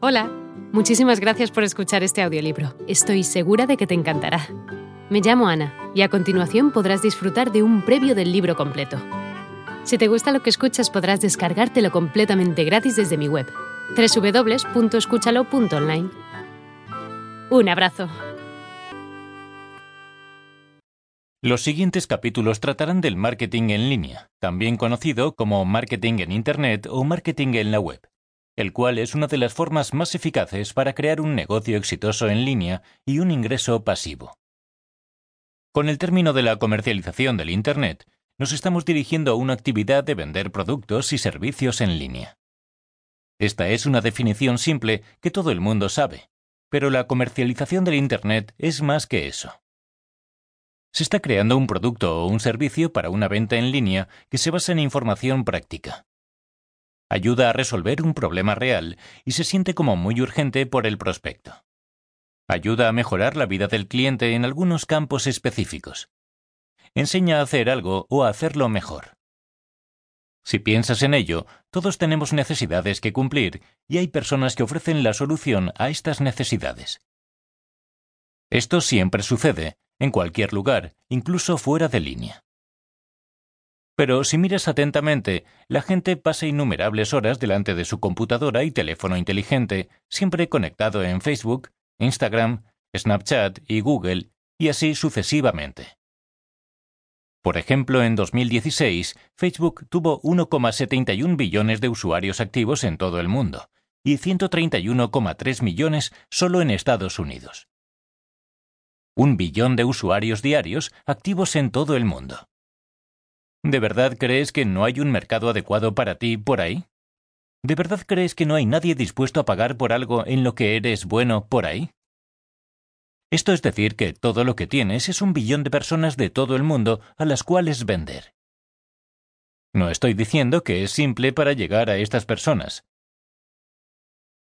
Hola, muchísimas gracias por escuchar este audiolibro. Estoy segura de que te encantará. Me llamo Ana y a continuación podrás disfrutar de un previo del libro completo. Si te gusta lo que escuchas podrás descargártelo completamente gratis desde mi web, www.escúchalo.online. Un abrazo. Los siguientes capítulos tratarán del marketing en línea, también conocido como marketing en Internet o marketing en la web el cual es una de las formas más eficaces para crear un negocio exitoso en línea y un ingreso pasivo. Con el término de la comercialización del Internet, nos estamos dirigiendo a una actividad de vender productos y servicios en línea. Esta es una definición simple que todo el mundo sabe, pero la comercialización del Internet es más que eso. Se está creando un producto o un servicio para una venta en línea que se basa en información práctica ayuda a resolver un problema real y se siente como muy urgente por el prospecto. Ayuda a mejorar la vida del cliente en algunos campos específicos. Enseña a hacer algo o a hacerlo mejor. Si piensas en ello, todos tenemos necesidades que cumplir y hay personas que ofrecen la solución a estas necesidades. Esto siempre sucede, en cualquier lugar, incluso fuera de línea. Pero si miras atentamente, la gente pasa innumerables horas delante de su computadora y teléfono inteligente, siempre conectado en Facebook, Instagram, Snapchat y Google, y así sucesivamente. Por ejemplo, en 2016, Facebook tuvo 1,71 billones de usuarios activos en todo el mundo, y 131,3 millones solo en Estados Unidos. Un billón de usuarios diarios activos en todo el mundo. ¿De verdad crees que no hay un mercado adecuado para ti por ahí? ¿De verdad crees que no hay nadie dispuesto a pagar por algo en lo que eres bueno por ahí? Esto es decir que todo lo que tienes es un billón de personas de todo el mundo a las cuales vender. No estoy diciendo que es simple para llegar a estas personas.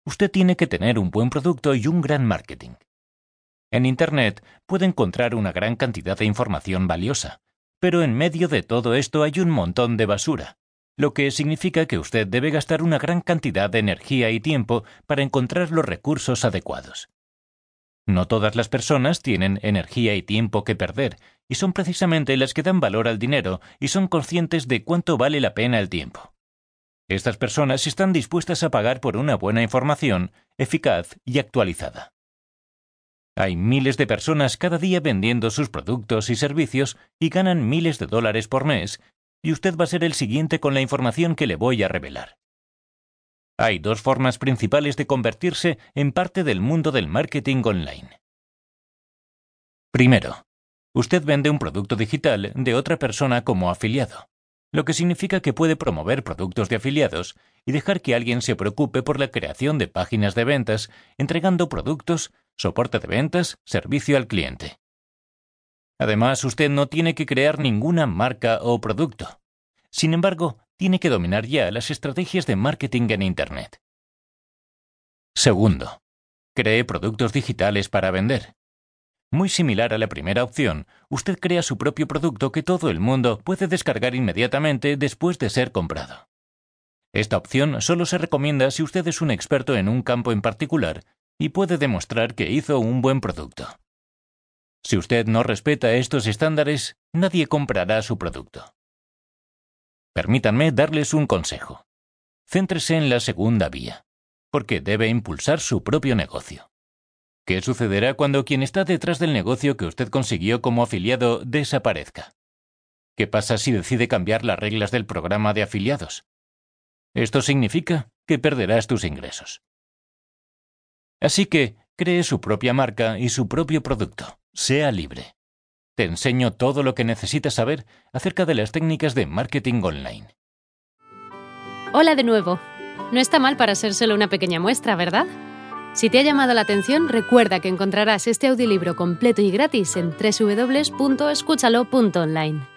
Usted tiene que tener un buen producto y un gran marketing. En Internet puede encontrar una gran cantidad de información valiosa, pero en medio de todo esto hay un montón de basura, lo que significa que usted debe gastar una gran cantidad de energía y tiempo para encontrar los recursos adecuados. No todas las personas tienen energía y tiempo que perder, y son precisamente las que dan valor al dinero y son conscientes de cuánto vale la pena el tiempo. Estas personas están dispuestas a pagar por una buena información, eficaz y actualizada. Hay miles de personas cada día vendiendo sus productos y servicios y ganan miles de dólares por mes, y usted va a ser el siguiente con la información que le voy a revelar. Hay dos formas principales de convertirse en parte del mundo del marketing online. Primero, usted vende un producto digital de otra persona como afiliado, lo que significa que puede promover productos de afiliados y dejar que alguien se preocupe por la creación de páginas de ventas, entregando productos, soporte de ventas, servicio al cliente. Además, usted no tiene que crear ninguna marca o producto. Sin embargo, tiene que dominar ya las estrategias de marketing en Internet. Segundo, cree productos digitales para vender. Muy similar a la primera opción, usted crea su propio producto que todo el mundo puede descargar inmediatamente después de ser comprado. Esta opción solo se recomienda si usted es un experto en un campo en particular y puede demostrar que hizo un buen producto. Si usted no respeta estos estándares, nadie comprará su producto. Permítanme darles un consejo. Céntrese en la segunda vía, porque debe impulsar su propio negocio. ¿Qué sucederá cuando quien está detrás del negocio que usted consiguió como afiliado desaparezca? ¿Qué pasa si decide cambiar las reglas del programa de afiliados? Esto significa que perderás tus ingresos. Así que cree su propia marca y su propio producto. Sea libre. Te enseño todo lo que necesitas saber acerca de las técnicas de marketing online. Hola de nuevo. No está mal para ser solo una pequeña muestra, ¿verdad? Si te ha llamado la atención, recuerda que encontrarás este audiolibro completo y gratis en www.escúchalo.online.